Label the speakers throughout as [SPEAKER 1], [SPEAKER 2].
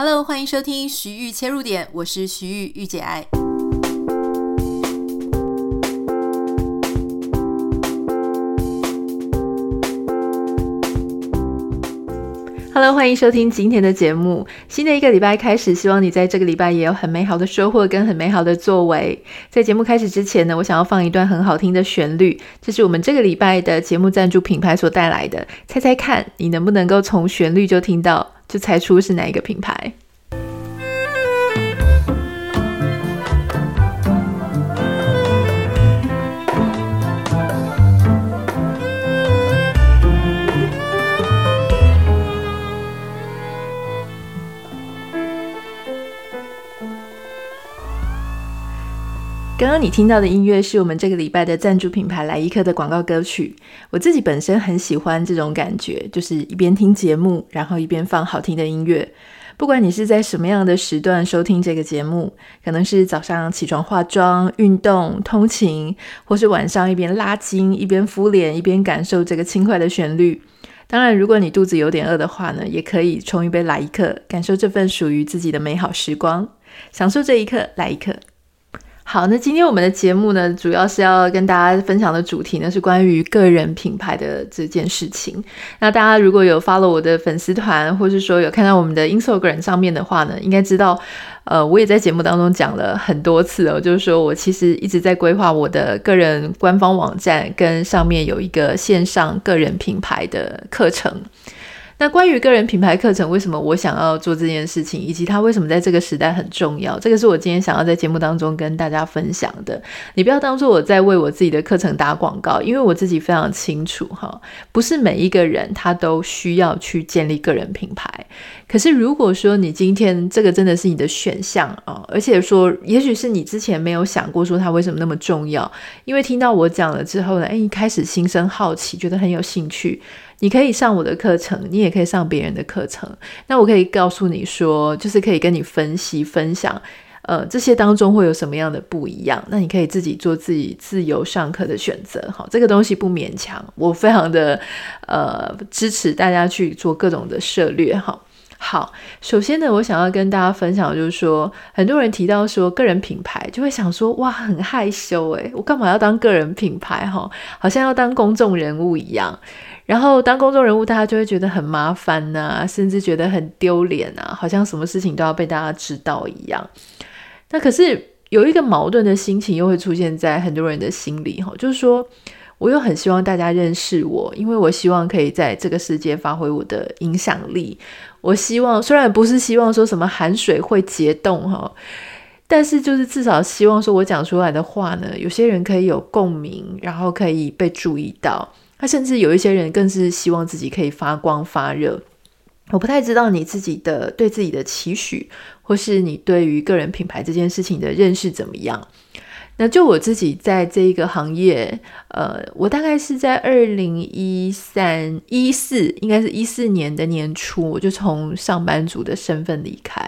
[SPEAKER 1] Hello，欢迎收听徐玉切入点，我是徐玉玉姐爱。Hello，欢迎收听今天的节目。新的一个礼拜开始，希望你在这个礼拜也有很美好的收获跟很美好的作为。在节目开始之前呢，我想要放一段很好听的旋律，这是我们这个礼拜的节目赞助品牌所带来的。猜猜看，你能不能够从旋律就听到，就猜出是哪一个品牌？刚刚你听到的音乐是我们这个礼拜的赞助品牌来一客的广告歌曲。我自己本身很喜欢这种感觉，就是一边听节目，然后一边放好听的音乐。不管你是在什么样的时段收听这个节目，可能是早上起床化妆、运动、通勤，或是晚上一边拉筋、一边敷脸、一边感受这个轻快的旋律。当然，如果你肚子有点饿的话呢，也可以冲一杯来一客，感受这份属于自己的美好时光，享受这一刻，来一客。好，那今天我们的节目呢，主要是要跟大家分享的主题呢，是关于个人品牌的这件事情。那大家如果有 follow 我的粉丝团，或是说有看到我们的 Instagram 上面的话呢，应该知道，呃，我也在节目当中讲了很多次哦，就是说我其实一直在规划我的个人官方网站，跟上面有一个线上个人品牌的课程。那关于个人品牌课程，为什么我想要做这件事情，以及它为什么在这个时代很重要？这个是我今天想要在节目当中跟大家分享的。你不要当做我在为我自己的课程打广告，因为我自己非常清楚哈，不是每一个人他都需要去建立个人品牌。可是如果说你今天这个真的是你的选项啊，而且说也许是你之前没有想过说它为什么那么重要，因为听到我讲了之后呢，诶，一开始心生好奇，觉得很有兴趣。你可以上我的课程，你也可以上别人的课程。那我可以告诉你说，就是可以跟你分析分享，呃，这些当中会有什么样的不一样。那你可以自己做自己自由上课的选择，好，这个东西不勉强。我非常的呃支持大家去做各种的涉猎，哈。好，首先呢，我想要跟大家分享就是说，很多人提到说个人品牌，就会想说，哇，很害羞诶，我干嘛要当个人品牌？哈，好像要当公众人物一样。然后当公众人物，大家就会觉得很麻烦呐、甚至觉得很丢脸啊，好像什么事情都要被大家知道一样。那可是有一个矛盾的心情又会出现在很多人的心里哈，就是说我又很希望大家认识我，因为我希望可以在这个世界发挥我的影响力。我希望虽然不是希望说什么寒水会结冻哈，但是就是至少希望说我讲出来的话呢，有些人可以有共鸣，然后可以被注意到。他甚至有一些人更是希望自己可以发光发热。我不太知道你自己的对自己的期许，或是你对于个人品牌这件事情的认识怎么样？那就我自己在这一个行业，呃，我大概是在二零一三一四，应该是一四年的年初，我就从上班族的身份离开。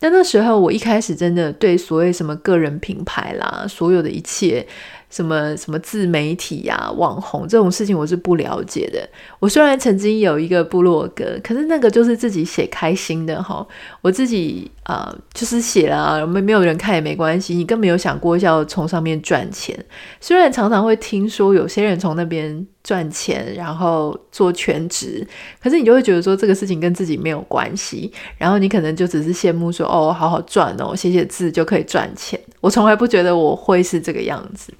[SPEAKER 1] 那那时候我一开始真的对所谓什么个人品牌啦，所有的一切。什么什么自媒体呀、网红这种事情我是不了解的。我虽然曾经有一个部落格，可是那个就是自己写开心的哈。我自己啊、就是写了，没没有人看也没关系。你更没有想过要从上面赚钱。虽然常常会听说有些人从那边赚钱，然后做全职，可是你就会觉得说这个事情跟自己没有关系。然后你可能就只是羡慕说哦，好好赚哦，写写字就可以赚钱。我从来不觉得我会是这个样子。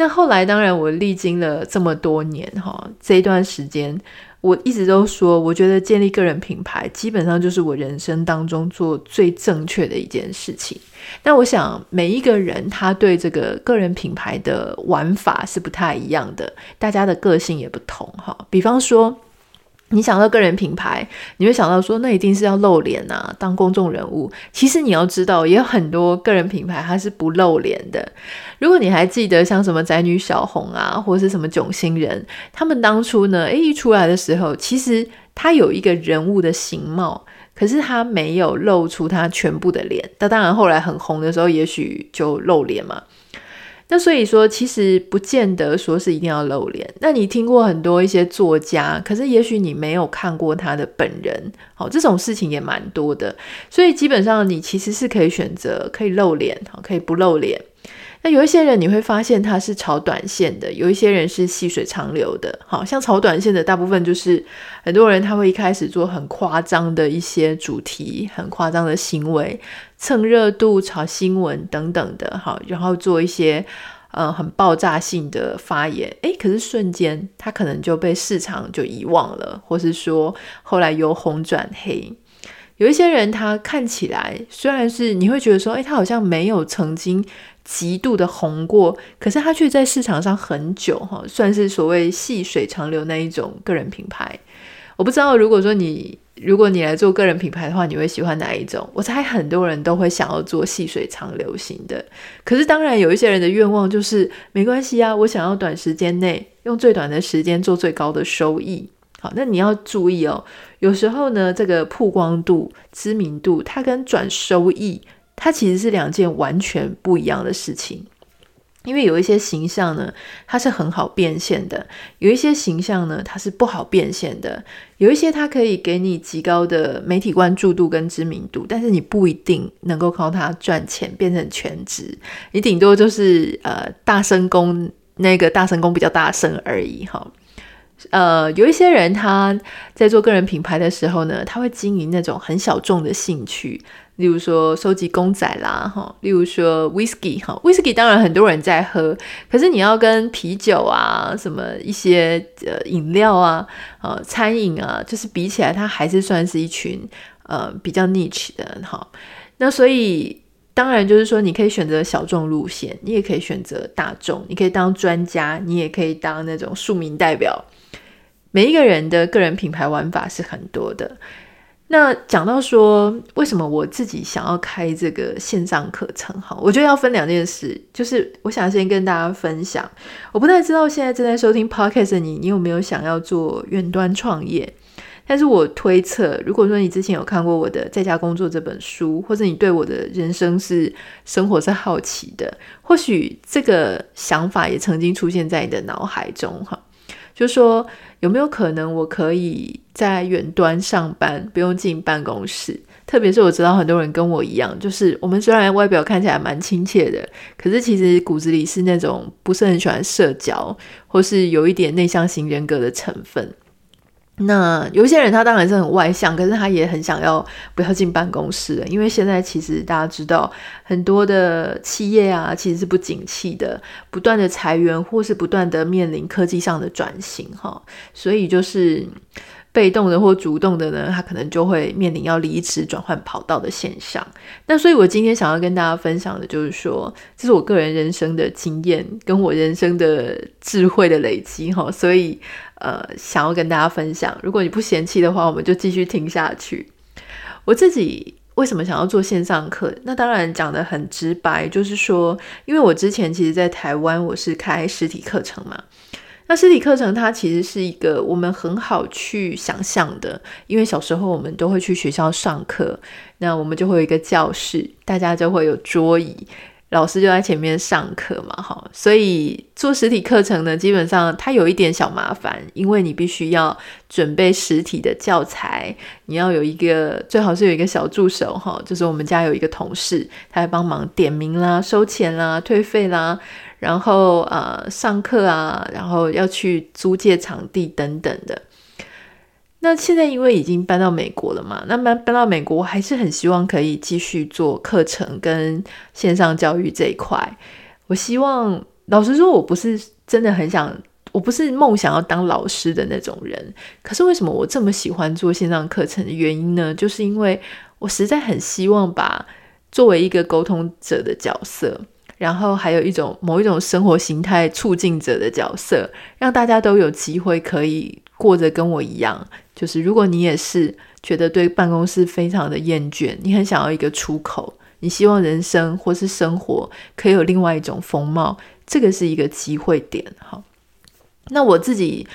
[SPEAKER 1] 那后来，当然我历经了这么多年哈，这一段时间，我一直都说，我觉得建立个人品牌，基本上就是我人生当中做最正确的一件事情。那我想，每一个人他对这个个人品牌的玩法是不太一样的，大家的个性也不同哈。比方说，你想到个人品牌，你会想到说，那一定是要露脸啊，当公众人物。其实你要知道，也有很多个人品牌它是不露脸的。如果你还记得像什么宅女小红啊，或者是什么囧星人，他们当初呢，诶，一出来的时候，其实他有一个人物的形貌，可是他没有露出他全部的脸。那当然，后来很红的时候，也许就露脸嘛。那所以说，其实不见得说是一定要露脸。那你听过很多一些作家，可是也许你没有看过他的本人，好，这种事情也蛮多的。所以基本上你其实是可以选择可以露脸，好，可以不露脸。那有一些人你会发现他是炒短线的，有一些人是细水长流的。好像炒短线的大部分就是很多人他会一开始做很夸张的一些主题，很夸张的行为，蹭热度、炒新闻等等的。好，然后做一些呃很爆炸性的发言。诶，可是瞬间他可能就被市场就遗忘了，或是说后来由红转黑。有一些人他看起来虽然是你会觉得说，诶，他好像没有曾经。极度的红过，可是他却在市场上很久哈，算是所谓细水长流那一种个人品牌。我不知道，如果说你如果你来做个人品牌的话，你会喜欢哪一种？我猜很多人都会想要做细水长流型的。可是当然有一些人的愿望就是没关系啊，我想要短时间内用最短的时间做最高的收益。好，那你要注意哦，有时候呢，这个曝光度、知名度，它跟转收益。它其实是两件完全不一样的事情，因为有一些形象呢，它是很好变现的；有一些形象呢，它是不好变现的。有一些它可以给你极高的媒体关注度跟知名度，但是你不一定能够靠它赚钱变成全职，你顶多就是呃大声公那个大声公比较大声而已哈。呃，有一些人他在做个人品牌的时候呢，他会经营那种很小众的兴趣。例如说收集公仔啦，哈，例如说 whisky 哈，whisky 当然很多人在喝，可是你要跟啤酒啊，什么一些呃饮料啊，呃餐饮啊，就是比起来，它还是算是一群呃比较 niche 的哈。那所以当然就是说，你可以选择小众路线，你也可以选择大众，你可以当专家，你也可以当那种庶民代表。每一个人的个人品牌玩法是很多的。那讲到说，为什么我自己想要开这个线上课程？哈，我觉得要分两件事，就是我想先跟大家分享。我不太知道现在正在收听 Podcast 的你，你有没有想要做远端创业？但是我推测，如果说你之前有看过我的《在家工作》这本书，或者你对我的人生是生活是好奇的，或许这个想法也曾经出现在你的脑海中，哈。就说有没有可能我可以在远端上班，不用进办公室？特别是我知道很多人跟我一样，就是我们虽然外表看起来蛮亲切的，可是其实骨子里是那种不是很喜欢社交，或是有一点内向型人格的成分。那有些人他当然是很外向，可是他也很想要不要进办公室，因为现在其实大家知道很多的企业啊，其实是不景气的，不断的裁员或是不断的面临科技上的转型哈，所以就是被动的或主动的呢，他可能就会面临要离职转换跑道的现象。那所以我今天想要跟大家分享的就是说，这是我个人人生的经验跟我人生的智慧的累积哈，所以。呃，想要跟大家分享，如果你不嫌弃的话，我们就继续听下去。我自己为什么想要做线上课？那当然讲得很直白，就是说，因为我之前其实在台湾，我是开实体课程嘛。那实体课程它其实是一个我们很好去想象的，因为小时候我们都会去学校上课，那我们就会有一个教室，大家就会有桌椅。老师就在前面上课嘛，哈，所以做实体课程呢，基本上它有一点小麻烦，因为你必须要准备实体的教材，你要有一个最好是有一个小助手，哈，就是我们家有一个同事，他会帮忙点名啦、收钱啦、退费啦，然后呃上课啊，然后要去租借场地等等的。那现在因为已经搬到美国了嘛，那搬搬到美国，我还是很希望可以继续做课程跟线上教育这一块。我希望，老实说，我不是真的很想，我不是梦想要当老师的那种人。可是为什么我这么喜欢做线上课程的原因呢？就是因为我实在很希望把作为一个沟通者的角色，然后还有一种某一种生活形态促进者的角色，让大家都有机会可以过着跟我一样。就是如果你也是觉得对办公室非常的厌倦，你很想要一个出口，你希望人生或是生活可以有另外一种风貌，这个是一个机会点哈。那我自己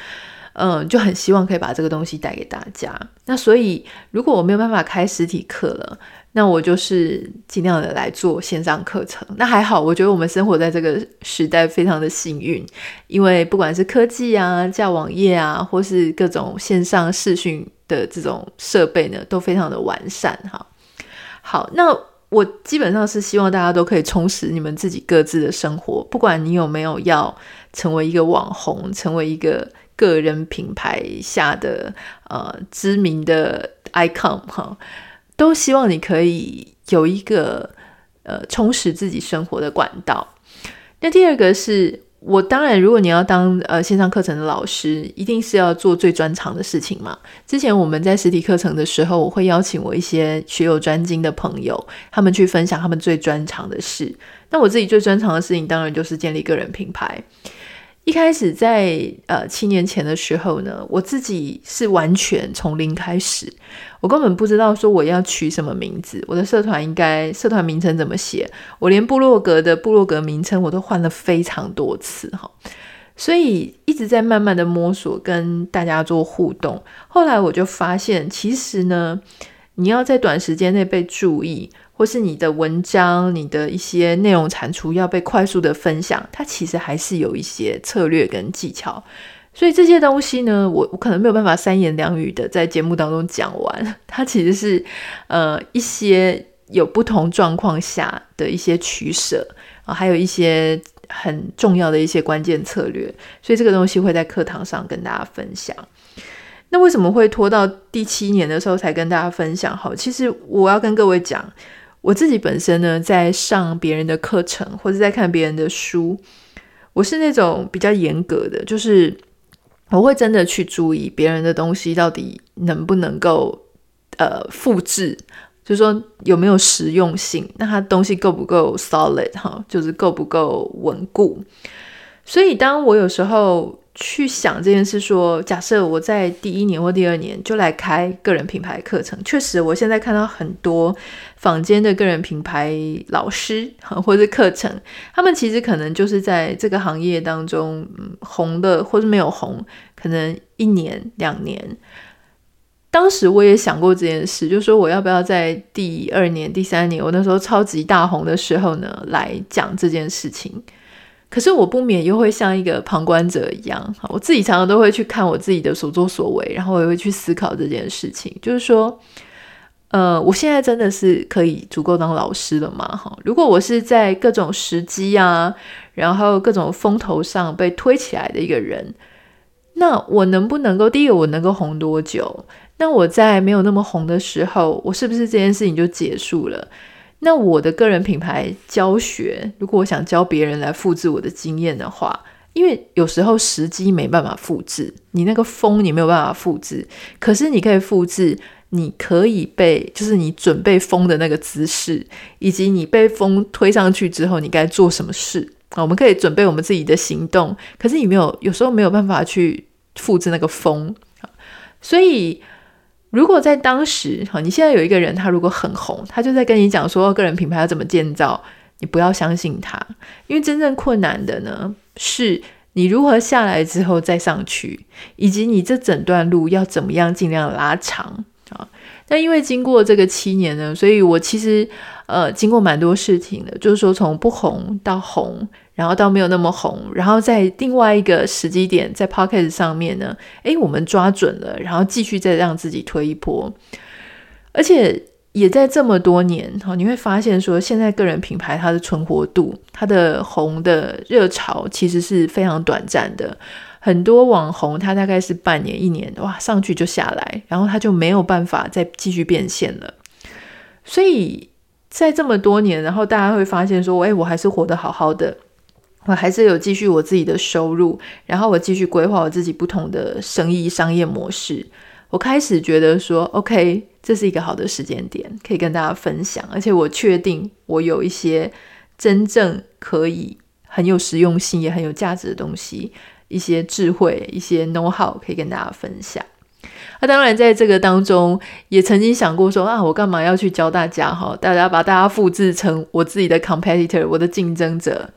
[SPEAKER 1] 嗯，就很希望可以把这个东西带给大家。那所以，如果我没有办法开实体课了，那我就是尽量的来做线上课程。那还好，我觉得我们生活在这个时代非常的幸运，因为不管是科技啊、架网页啊，或是各种线上视讯的这种设备呢，都非常的完善。哈，好，那我基本上是希望大家都可以充实你们自己各自的生活，不管你有没有要成为一个网红，成为一个。个人品牌下的呃知名的 icon 哈，都希望你可以有一个呃充实自己生活的管道。那第二个是我当然，如果你要当呃线上课程的老师，一定是要做最专长的事情嘛。之前我们在实体课程的时候，我会邀请我一些学有专精的朋友，他们去分享他们最专长的事。那我自己最专长的事情，当然就是建立个人品牌。一开始在呃七年前的时候呢，我自己是完全从零开始，我根本不知道说我要取什么名字，我的社团应该社团名称怎么写，我连部落格的部落格名称我都换了非常多次哈，所以一直在慢慢的摸索跟大家做互动，后来我就发现，其实呢，你要在短时间内被注意。或是你的文章、你的一些内容产出要被快速的分享，它其实还是有一些策略跟技巧。所以这些东西呢，我我可能没有办法三言两语的在节目当中讲完。它其实是呃一些有不同状况下的一些取舍啊，还有一些很重要的一些关键策略。所以这个东西会在课堂上跟大家分享。那为什么会拖到第七年的时候才跟大家分享？好，其实我要跟各位讲。我自己本身呢，在上别人的课程或者在看别人的书，我是那种比较严格的，就是我会真的去注意别人的东西到底能不能够呃复制，就是说有没有实用性，那它东西够不够 solid 哈，就是够不够稳固。所以当我有时候。去想这件事说，假设我在第一年或第二年就来开个人品牌课程，确实，我现在看到很多坊间的个人品牌老师 或者是课程，他们其实可能就是在这个行业当中，红的或者没有红，可能一年两年。当时我也想过这件事，就是说我要不要在第二年、第三年，我那时候超级大红的时候呢，来讲这件事情。可是我不免又会像一个旁观者一样，我自己常常都会去看我自己的所作所为，然后我也会去思考这件事情，就是说，呃，我现在真的是可以足够当老师了吗？哈，如果我是在各种时机啊，然后各种风头上被推起来的一个人，那我能不能够，第一个我能够红多久？那我在没有那么红的时候，我是不是这件事情就结束了？那我的个人品牌教学，如果我想教别人来复制我的经验的话，因为有时候时机没办法复制，你那个风你没有办法复制，可是你可以复制，你可以被就是你准备风的那个姿势，以及你被风推上去之后你该做什么事啊？我们可以准备我们自己的行动，可是你没有，有时候没有办法去复制那个风，所以。如果在当时，哈，你现在有一个人，他如果很红，他就在跟你讲说个人品牌要怎么建造，你不要相信他，因为真正困难的呢，是你如何下来之后再上去，以及你这整段路要怎么样尽量拉长啊。那因为经过这个七年呢，所以我其实呃经过蛮多事情的，就是说从不红到红。然后到没有那么红，然后在另外一个时机点，在 Pocket 上面呢，诶，我们抓准了，然后继续再让自己推一波，而且也在这么多年，哈，你会发现说，现在个人品牌它的存活度，它的红的热潮其实是非常短暂的，很多网红他大概是半年一年，哇，上去就下来，然后他就没有办法再继续变现了，所以在这么多年，然后大家会发现说，诶，我还是活得好好的。我还是有继续我自己的收入，然后我继续规划我自己不同的生意商业模式。我开始觉得说，OK，这是一个好的时间点，可以跟大家分享。而且我确定我有一些真正可以很有实用性也很有价值的东西，一些智慧、一些 know how 可以跟大家分享。那当然，在这个当中也曾经想过说啊，我干嘛要去教大家哈？大家把大家复制成我自己的 competitor，我的竞争者。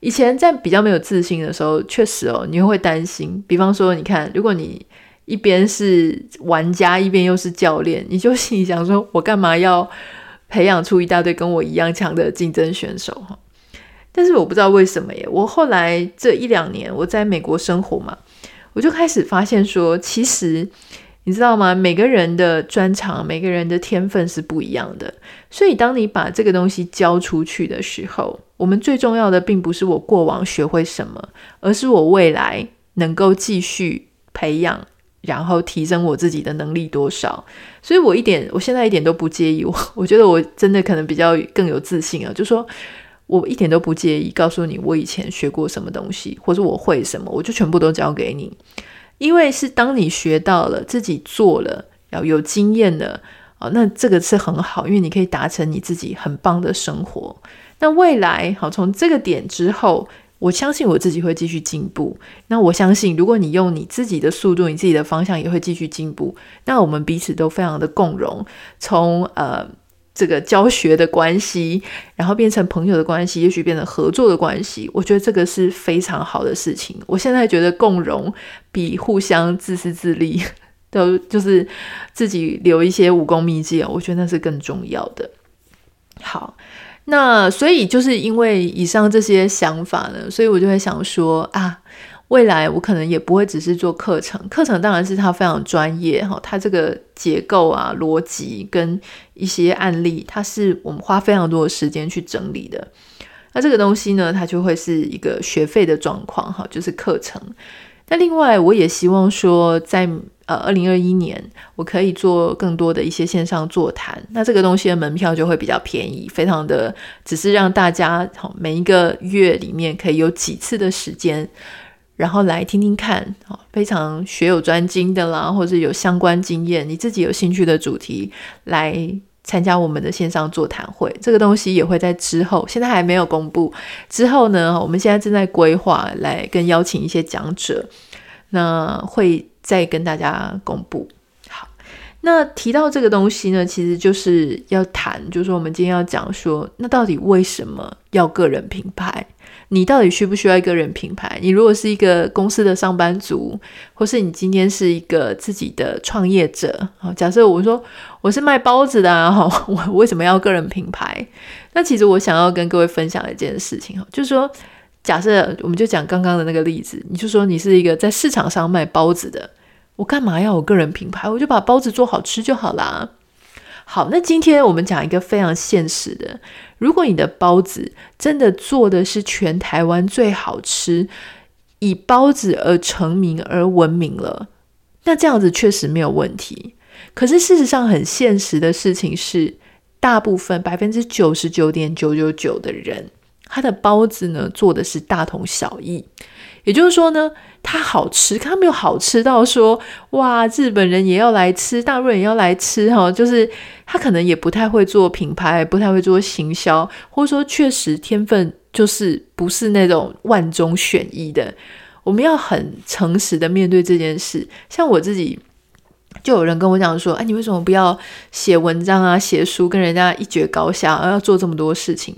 [SPEAKER 1] 以前在比较没有自信的时候，确实哦，你会担心。比方说，你看，如果你一边是玩家，一边又是教练，你就心里想说：我干嘛要培养出一大堆跟我一样强的竞争选手？哈，但是我不知道为什么耶。我后来这一两年我在美国生活嘛，我就开始发现说，其实。你知道吗？每个人的专长，每个人的天分是不一样的。所以，当你把这个东西交出去的时候，我们最重要的并不是我过往学会什么，而是我未来能够继续培养，然后提升我自己的能力多少。所以我一点，我现在一点都不介意。我我觉得我真的可能比较更有自信啊，就说我一点都不介意告诉你我以前学过什么东西，或者我会什么，我就全部都交给你。因为是当你学到了，自己做了，要有经验了，哦，那这个是很好，因为你可以达成你自己很棒的生活。那未来，好，从这个点之后，我相信我自己会继续进步。那我相信，如果你用你自己的速度，你自己的方向也会继续进步。那我们彼此都非常的共融，从呃。这个教学的关系，然后变成朋友的关系，也许变成合作的关系。我觉得这个是非常好的事情。我现在觉得共荣比互相自私自利，都就是自己留一些武功秘籍，我觉得那是更重要的。好，那所以就是因为以上这些想法呢，所以我就会想说啊。未来我可能也不会只是做课程，课程当然是它非常专业哈，它这个结构啊、逻辑跟一些案例，它是我们花非常多的时间去整理的。那这个东西呢，它就会是一个学费的状况哈，就是课程。那另外，我也希望说在，呃二零二一年，我可以做更多的一些线上座谈。那这个东西的门票就会比较便宜，非常的，只是让大家好每一个月里面可以有几次的时间。然后来听听看，非常学有专精的啦，或者有相关经验，你自己有兴趣的主题来参加我们的线上座谈会。这个东西也会在之后，现在还没有公布。之后呢，我们现在正在规划来跟邀请一些讲者，那会再跟大家公布。好，那提到这个东西呢，其实就是要谈，就是说我们今天要讲说，那到底为什么要个人品牌？你到底需不需要一个人品牌？你如果是一个公司的上班族，或是你今天是一个自己的创业者，好假设我说我是卖包子的啊，我为什么要个人品牌？那其实我想要跟各位分享一件事情，哈就是说，假设我们就讲刚刚的那个例子，你就说你是一个在市场上卖包子的，我干嘛要有个人品牌？我就把包子做好吃就好啦。好，那今天我们讲一个非常现实的，如果你的包子真的做的是全台湾最好吃，以包子而成名而闻名了，那这样子确实没有问题。可是事实上很现实的事情是，大部分百分之九十九点九九九的人，他的包子呢做的是大同小异。也就是说呢，它好吃，它没有好吃到说哇，日本人也要来吃，大陆人也要来吃哈。就是他可能也不太会做品牌，不太会做行销，或者说确实天分就是不是那种万中选一的。我们要很诚实的面对这件事。像我自己，就有人跟我讲说，哎，你为什么不要写文章啊，写书，跟人家一决高下，而要做这么多事情？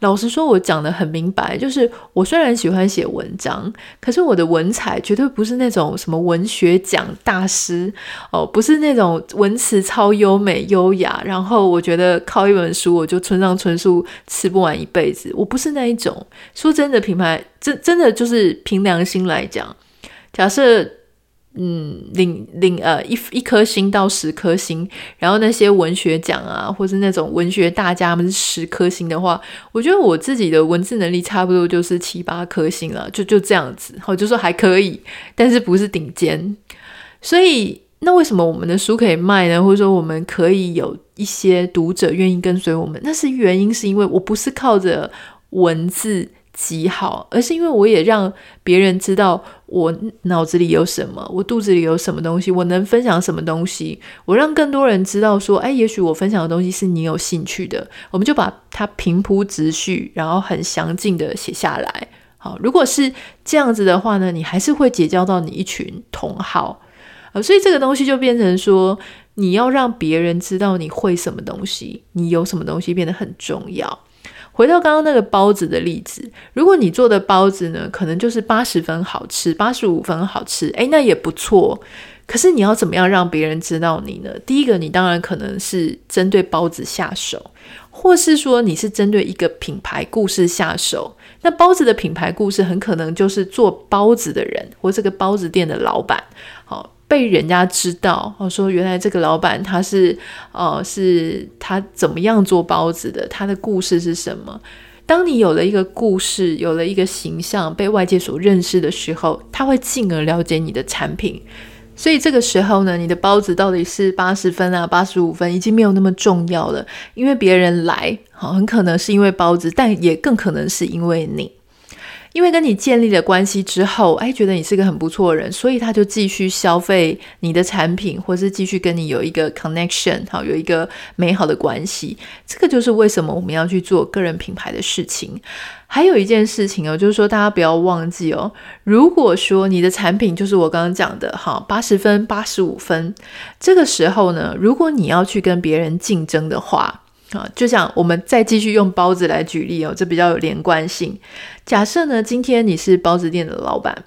[SPEAKER 1] 老实说，我讲得很明白，就是我虽然喜欢写文章，可是我的文采绝对不是那种什么文学奖大师哦，不是那种文词超优美优雅，然后我觉得靠一本书我就村上春树吃不完一辈子，我不是那一种。说真的，品牌真真的就是凭良心来讲，假设。嗯，领领呃一一颗星到十颗星，然后那些文学奖啊，或是那种文学大家们是十颗星的话，我觉得我自己的文字能力差不多就是七八颗星了，就就这样子，我，就说还可以，但是不是顶尖。所以那为什么我们的书可以卖呢？或者说我们可以有一些读者愿意跟随我们？那是原因是因为我不是靠着文字。极好，而是因为我也让别人知道我脑子里有什么，我肚子里有什么东西，我能分享什么东西。我让更多人知道说，哎，也许我分享的东西是你有兴趣的，我们就把它平铺直叙，然后很详尽的写下来。好，如果是这样子的话呢，你还是会结交到你一群同好。呃，所以这个东西就变成说，你要让别人知道你会什么东西，你有什么东西变得很重要。回到刚刚那个包子的例子，如果你做的包子呢，可能就是八十分好吃，八十五分好吃，诶，那也不错。可是你要怎么样让别人知道你呢？第一个，你当然可能是针对包子下手，或是说你是针对一个品牌故事下手。那包子的品牌故事很可能就是做包子的人，或这个包子店的老板，被人家知道，哦，说原来这个老板他是，呃，是他怎么样做包子的，他的故事是什么？当你有了一个故事，有了一个形象，被外界所认识的时候，他会进而了解你的产品。所以这个时候呢，你的包子到底是八十分啊，八十五分，已经没有那么重要了，因为别人来，好，很可能是因为包子，但也更可能是因为你。因为跟你建立了关系之后，哎，觉得你是个很不错的人，所以他就继续消费你的产品，或是继续跟你有一个 connection，好，有一个美好的关系。这个就是为什么我们要去做个人品牌的事情。还有一件事情哦，就是说大家不要忘记哦，如果说你的产品就是我刚刚讲的，哈，八十分、八十五分，这个时候呢，如果你要去跟别人竞争的话，啊，就像我们再继续用包子来举例哦，这比较有连贯性。假设呢，今天你是包子店的老板，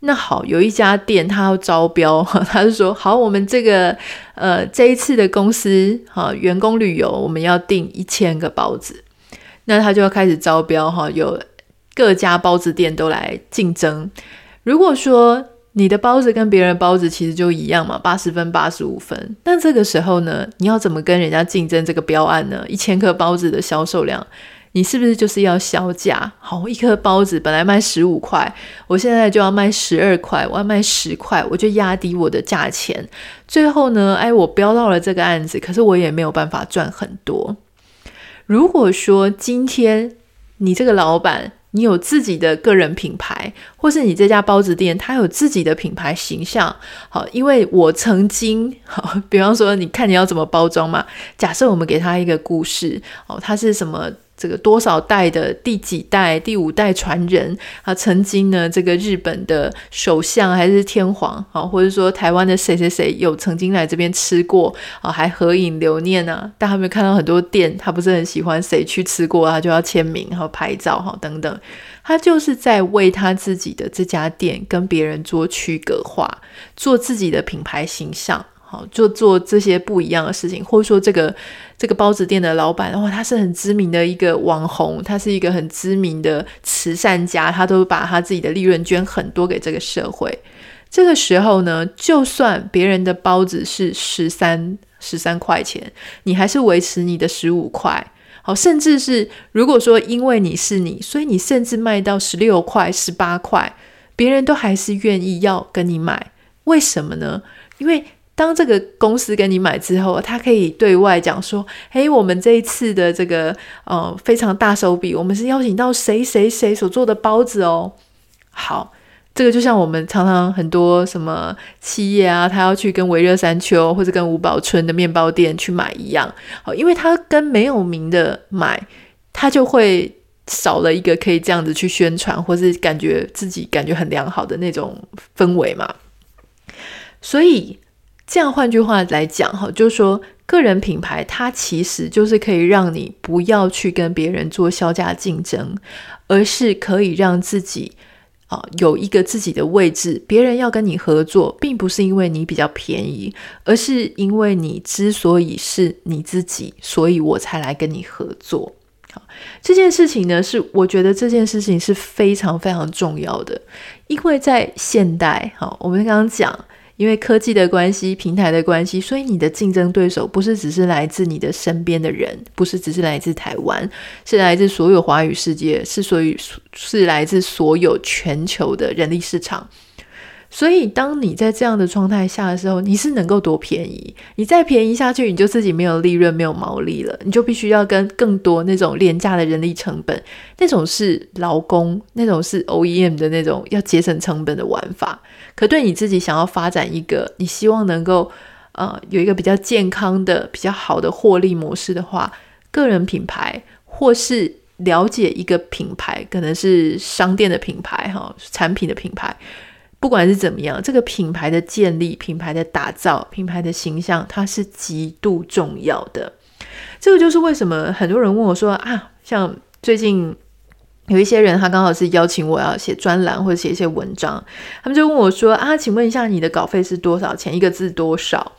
[SPEAKER 1] 那好，有一家店他要招标，他就说好，我们这个呃这一次的公司哈员工旅游，我们要订一千个包子，那他就要开始招标哈，有各家包子店都来竞争。如果说你的包子跟别人包子其实就一样嘛，八十分、八十五分。但这个时候呢，你要怎么跟人家竞争这个标案呢？一千颗包子的销售量，你是不是就是要削价？好，一颗包子本来卖十五块，我现在就要卖十二块，我要卖十块，我就压低我的价钱。最后呢，哎，我标到了这个案子，可是我也没有办法赚很多。如果说今天你这个老板，你有自己的个人品牌，或是你这家包子店，它有自己的品牌形象。好，因为我曾经，好，比方说，你看你要怎么包装嘛？假设我们给他一个故事，哦，它是什么？这个多少代的第几代、第五代传人啊？曾经呢，这个日本的首相还是天皇啊，或者说台湾的谁谁谁有曾经来这边吃过啊，还合影留念啊。但他们看到很多店，他不是很喜欢谁去吃过，他就要签名，和拍照哈等等。他就是在为他自己的这家店跟别人做区隔化，做自己的品牌形象。好，就做这些不一样的事情，或者说这个这个包子店的老板，哦，他是很知名的一个网红，他是一个很知名的慈善家，他都把他自己的利润捐很多给这个社会。这个时候呢，就算别人的包子是十三十三块钱，你还是维持你的十五块。好，甚至是如果说因为你是你，所以你甚至卖到十六块、十八块，别人都还是愿意要跟你买。为什么呢？因为当这个公司跟你买之后，他可以对外讲说：“诶，我们这一次的这个呃非常大手笔，我们是邀请到谁谁谁所做的包子哦。”好，这个就像我们常常很多什么企业啊，他要去跟维热山丘或者跟吴宝春的面包店去买一样。好，因为他跟没有名的买，他就会少了一个可以这样子去宣传，或是感觉自己感觉很良好的那种氛围嘛。所以。这样换句话来讲，哈，就是说，个人品牌它其实就是可以让你不要去跟别人做削价竞争，而是可以让自己啊有一个自己的位置。别人要跟你合作，并不是因为你比较便宜，而是因为你之所以是你自己，所以我才来跟你合作。好，这件事情呢，是我觉得这件事情是非常非常重要的，因为在现代，好，我们刚刚讲。因为科技的关系、平台的关系，所以你的竞争对手不是只是来自你的身边的人，不是只是来自台湾，是来自所有华语世界，是所以是来自所有全球的人力市场。所以，当你在这样的状态下的时候，你是能够多便宜？你再便宜下去，你就自己没有利润、没有毛利了，你就必须要跟更多那种廉价的人力成本，那种是劳工，那种是 OEM 的那种要节省成本的玩法。可对你自己想要发展一个，你希望能够呃有一个比较健康的、比较好的获利模式的话，个人品牌或是了解一个品牌，可能是商店的品牌哈，产品的品牌。不管是怎么样，这个品牌的建立、品牌的打造、品牌的形象，它是极度重要的。这个就是为什么很多人问我说啊，像最近有一些人，他刚好是邀请我要写专栏或者写一些文章，他们就问我说：“啊，请问一下，你的稿费是多少钱？一个字多少？”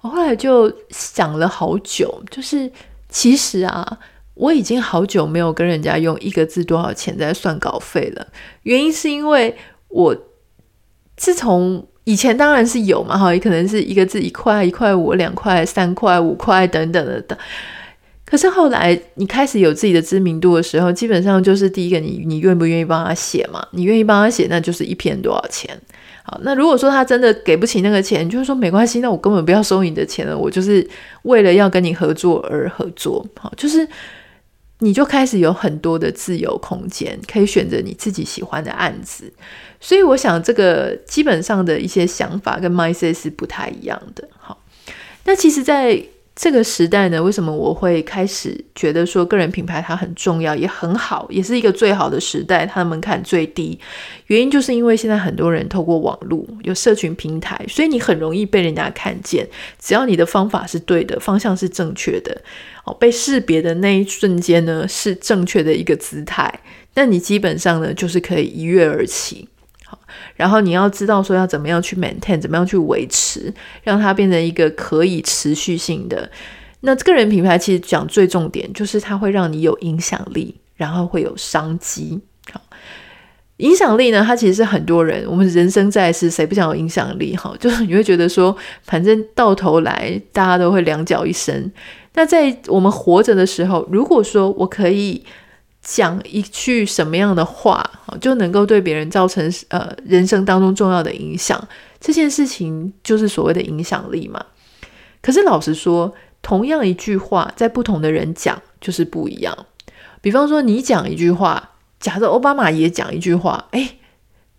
[SPEAKER 1] 我后来就想了好久，就是其实啊，我已经好久没有跟人家用一个字多少钱在算稿费了。原因是因为我自从以前当然是有嘛，哈，也可能是一个字一块、一块五、两块、三块、五块等等的等。可是后来你开始有自己的知名度的时候，基本上就是第一个你，你愿不愿意帮他写嘛？你愿意帮他写，那就是一篇多少钱。好，那如果说他真的给不起那个钱，就是说没关系，那我根本不要收你的钱了。我就是为了要跟你合作而合作。好，就是你就开始有很多的自由空间，可以选择你自己喜欢的案子。所以我想，这个基本上的一些想法跟 mindset 是不太一样的。好，那其实，在这个时代呢，为什么我会开始觉得说个人品牌它很重要，也很好，也是一个最好的时代，它的门槛最低。原因就是因为现在很多人透过网络有社群平台，所以你很容易被人家看见。只要你的方法是对的，方向是正确的，哦，被识别的那一瞬间呢，是正确的一个姿态，那你基本上呢，就是可以一跃而起。然后你要知道说要怎么样去 maintain，怎么样去维持，让它变成一个可以持续性的。那个人品牌其实讲最重点就是它会让你有影响力，然后会有商机。好，影响力呢，它其实是很多人，我们人生在世，谁不想有影响力？哈，就是你会觉得说，反正到头来大家都会两脚一伸。那在我们活着的时候，如果说我可以。讲一句什么样的话，就能够对别人造成呃人生当中重要的影响，这件事情就是所谓的影响力嘛。可是老实说，同样一句话，在不同的人讲就是不一样。比方说，你讲一句话，假设奥巴马也讲一句话，诶，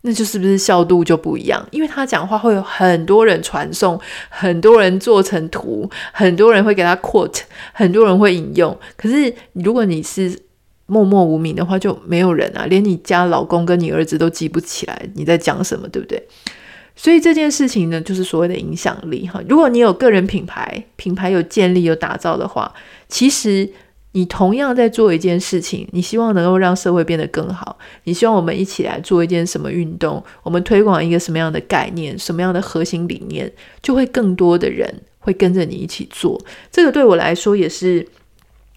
[SPEAKER 1] 那就是不是效度就不一样？因为他讲话会有很多人传送，很多人做成图，很多人会给他 quote，很多人会引用。可是如果你是默默无名的话，就没有人啊，连你家老公跟你儿子都记不起来你在讲什么，对不对？所以这件事情呢，就是所谓的影响力哈。如果你有个人品牌，品牌有建立有打造的话，其实你同样在做一件事情，你希望能够让社会变得更好，你希望我们一起来做一件什么运动，我们推广一个什么样的概念，什么样的核心理念，就会更多的人会跟着你一起做。这个对我来说也是。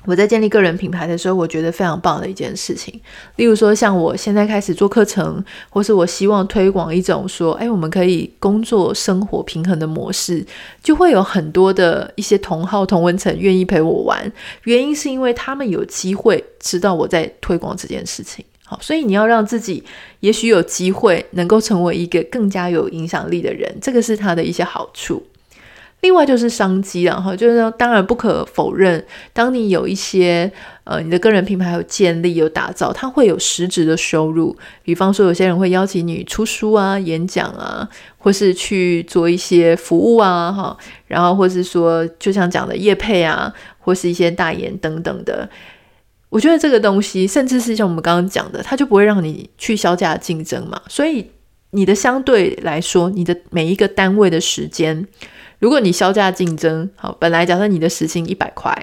[SPEAKER 1] 我在建立个人品牌的时候，我觉得非常棒的一件事情。例如说，像我现在开始做课程，或是我希望推广一种说，哎，我们可以工作生活平衡的模式，就会有很多的一些同好同温层愿意陪我玩。原因是因为他们有机会知道我在推广这件事情。好，所以你要让自己也许有机会能够成为一个更加有影响力的人，这个是他的一些好处。另外就是商机了哈，就是说，当然不可否认，当你有一些呃，你的个人品牌有建立、有打造，它会有实质的收入。比方说，有些人会邀请你出书啊、演讲啊，或是去做一些服务啊，哈，然后或是说，就像讲的业配啊，或是一些代言等等的。我觉得这个东西，甚至是像我们刚刚讲的，它就不会让你去削价竞争嘛。所以，你的相对来说，你的每一个单位的时间。如果你削价竞争，好，本来假设你的时薪一百块，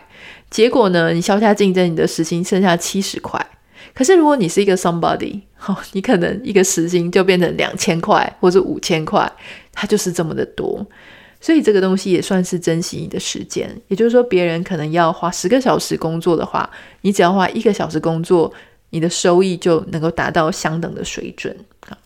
[SPEAKER 1] 结果呢，你削价竞争，你的时薪剩下七十块。可是如果你是一个 somebody，好，你可能一个时薪就变成两千块或者五千块，它就是这么的多。所以这个东西也算是珍惜你的时间。也就是说，别人可能要花十个小时工作的话，你只要花一个小时工作，你的收益就能够达到相等的水准。好，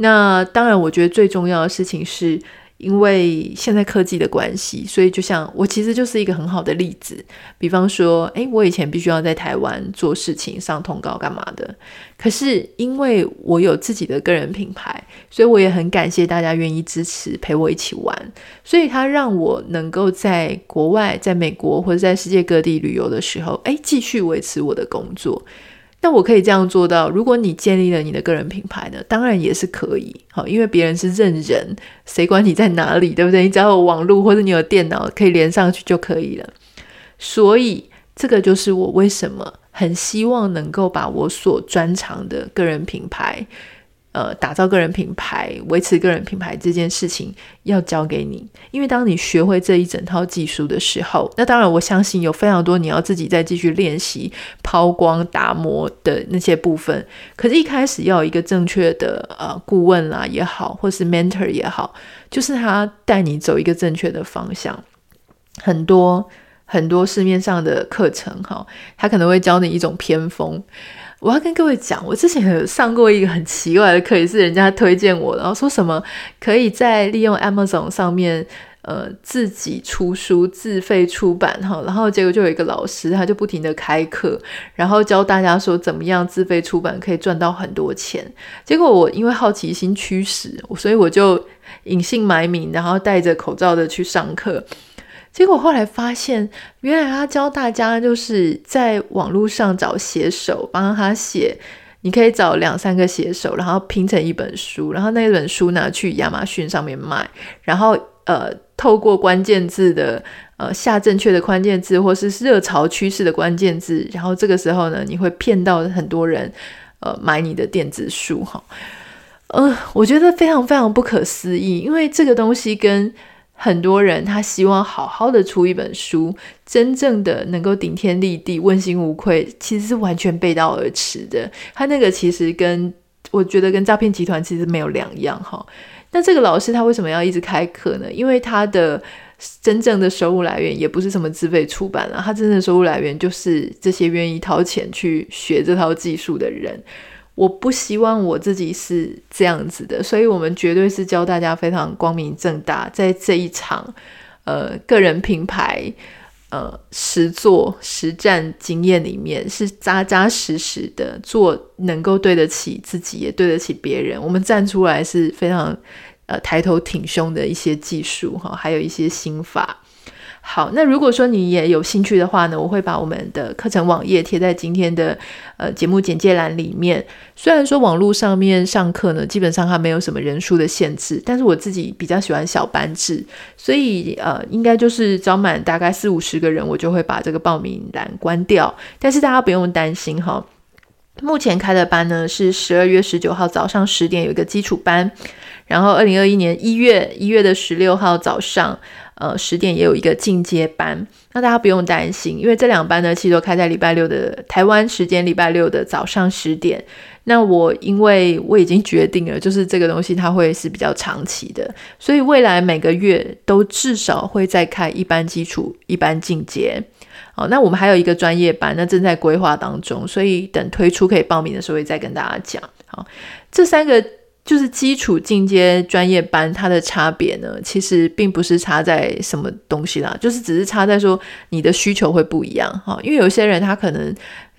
[SPEAKER 1] 那当然，我觉得最重要的事情是。因为现在科技的关系，所以就像我其实就是一个很好的例子。比方说，诶，我以前必须要在台湾做事情、上通告干嘛的。可是因为我有自己的个人品牌，所以我也很感谢大家愿意支持、陪我一起玩。所以它让我能够在国外、在美国或者在世界各地旅游的时候，诶，继续维持我的工作。那我可以这样做到。如果你建立了你的个人品牌呢，当然也是可以。好，因为别人是认人，谁管你在哪里，对不对？你只要有网络或者你有电脑可以连上去就可以了。所以这个就是我为什么很希望能够把我所专长的个人品牌呃，打造个人品牌、维持个人品牌这件事情要交给你，因为当你学会这一整套技术的时候，那当然我相信有非常多你要自己再继续练习抛光、打磨的那些部分。可是，一开始要有一个正确的呃顾问啦也好，或是 mentor 也好，就是他带你走一个正确的方向。很多很多市面上的课程哈，他可能会教你一种偏锋。我要跟各位讲，我之前有上过一个很奇怪的课，也是人家推荐我，然后说什么可以在利用 Amazon 上面，呃，自己出书自费出版哈，然后结果就有一个老师，他就不停的开课，然后教大家说怎么样自费出版可以赚到很多钱。结果我因为好奇心驱使，所以我就隐姓埋名，然后戴着口罩的去上课。结果后来发现，原来他教大家就是在网络上找写手帮他写，你可以找两三个写手，然后拼成一本书，然后那本书拿去亚马逊上面卖，然后呃透过关键字的呃下正确的关键字或是热潮趋势的关键字，然后这个时候呢，你会骗到很多人呃买你的电子书哈，呃，我觉得非常非常不可思议，因为这个东西跟很多人他希望好好的出一本书，真正的能够顶天立地、问心无愧，其实是完全背道而驰的。他那个其实跟我觉得跟诈骗集团其实没有两样哈。那这个老师他为什么要一直开课呢？因为他的真正的收入来源也不是什么自费出版啊，他真正的收入来源就是这些愿意掏钱去学这套技术的人。我不希望我自己是这样子的，所以我们绝对是教大家非常光明正大，在这一场呃个人品牌呃实作实战经验里面，是扎扎实实的做，能够对得起自己，也对得起别人。我们站出来是非常呃抬头挺胸的一些技术哈，还有一些心法。好，那如果说你也有兴趣的话呢，我会把我们的课程网页贴在今天的呃节目简介栏里面。虽然说网络上面上课呢，基本上它没有什么人数的限制，但是我自己比较喜欢小班制，所以呃，应该就是招满大概四五十个人，我就会把这个报名栏关掉。但是大家不用担心哈，目前开的班呢是十二月十九号早上十点有一个基础班，然后二零二一年一月一月的十六号早上。呃，十点也有一个进阶班，那大家不用担心，因为这两班呢，其实都开在礼拜六的台湾时间，礼拜六的早上十点。那我因为我已经决定了，就是这个东西它会是比较长期的，所以未来每个月都至少会再开一班基础，一班进阶。好，那我们还有一个专业班，那正在规划当中，所以等推出可以报名的时候会再跟大家讲。好，这三个。就是基础进阶专业班，它的差别呢，其实并不是差在什么东西啦，就是只是差在说你的需求会不一样哈。因为有些人他可能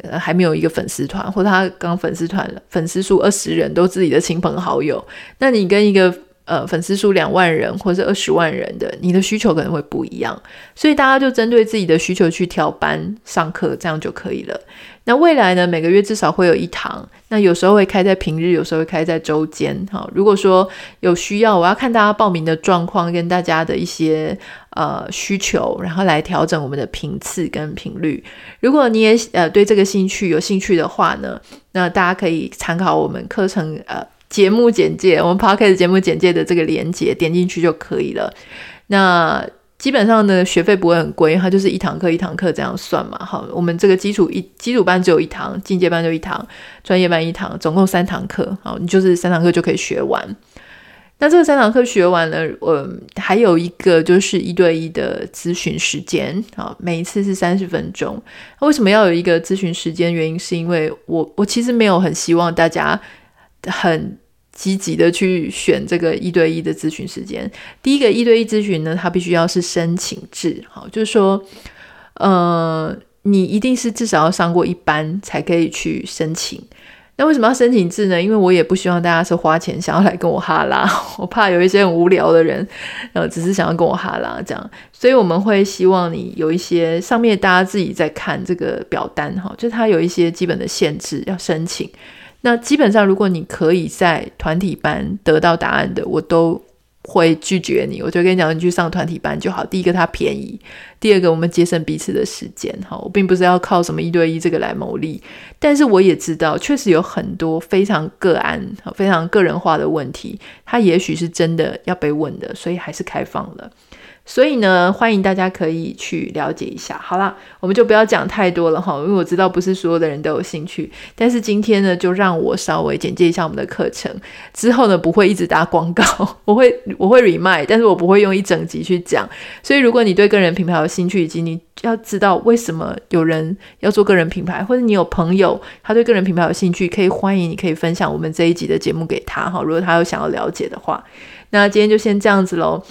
[SPEAKER 1] 呃还没有一个粉丝团，或者他刚粉丝团粉丝数二十人都自己的亲朋好友，那你跟一个呃粉丝数两万人或者二十万人的，你的需求可能会不一样，所以大家就针对自己的需求去调班上课，这样就可以了。那未来呢，每个月至少会有一堂，那有时候会开在平日，有时候会开在周间。哈，如果说有需要，我要看大家报名的状况跟大家的一些呃需求，然后来调整我们的频次跟频率。如果你也呃对这个兴趣有兴趣的话呢，那大家可以参考我们课程呃节目简介，我们 p o c a s t 节目简介的这个连接，点进去就可以了。那。基本上呢，学费不会很贵，它就是一堂课一堂课这样算嘛。好，我们这个基础一基础班只有一堂，进阶班就一堂，专业班一堂，总共三堂课。好，你就是三堂课就可以学完。那这个三堂课学完了，呃，还有一个就是一对一的咨询时间。好，每一次是三十分钟。为什么要有一个咨询时间？原因是因为我我其实没有很希望大家很。积极的去选这个一对一的咨询时间。第一个一对一咨询呢，它必须要是申请制，好，就是说，呃，你一定是至少要上过一班才可以去申请。那为什么要申请制呢？因为我也不希望大家是花钱想要来跟我哈拉，我怕有一些很无聊的人，呃，只是想要跟我哈拉这样，所以我们会希望你有一些上面大家自己在看这个表单哈，就它有一些基本的限制要申请。那基本上，如果你可以在团体班得到答案的，我都会拒绝你。我就跟你讲，你去上团体班就好。第一个，它便宜；第二个，我们节省彼此的时间。哈，我并不是要靠什么一对一这个来牟利，但是我也知道，确实有很多非常个案、非常个人化的问题，它也许是真的要被问的，所以还是开放了。所以呢，欢迎大家可以去了解一下。好啦，我们就不要讲太多了哈，因为我知道不是所有的人都有兴趣。但是今天呢，就让我稍微简介一下我们的课程。之后呢，不会一直打广告，我会我会 remind，但是我不会用一整集去讲。所以如果你对个人品牌有兴趣，以及你要知道为什么有人要做个人品牌，或者你有朋友他对个人品牌有兴趣，可以欢迎你可以分享我们这一集的节目给他哈。如果他有想要了解的话，那今天就先这样子喽。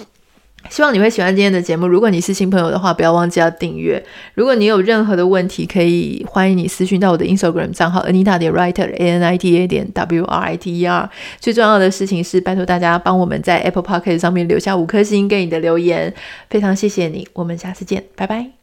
[SPEAKER 1] 希望你会喜欢今天的节目。如果你是新朋友的话，不要忘记要订阅。如果你有任何的问题，可以欢迎你私讯到我的 Instagram 账号 Anita 点 Writer A N I T A 点 W R I T E R。最重要的事情是，拜托大家帮我们在 Apple p o c k e t 上面留下五颗星给你的留言，非常谢谢你。我们下次见，拜拜。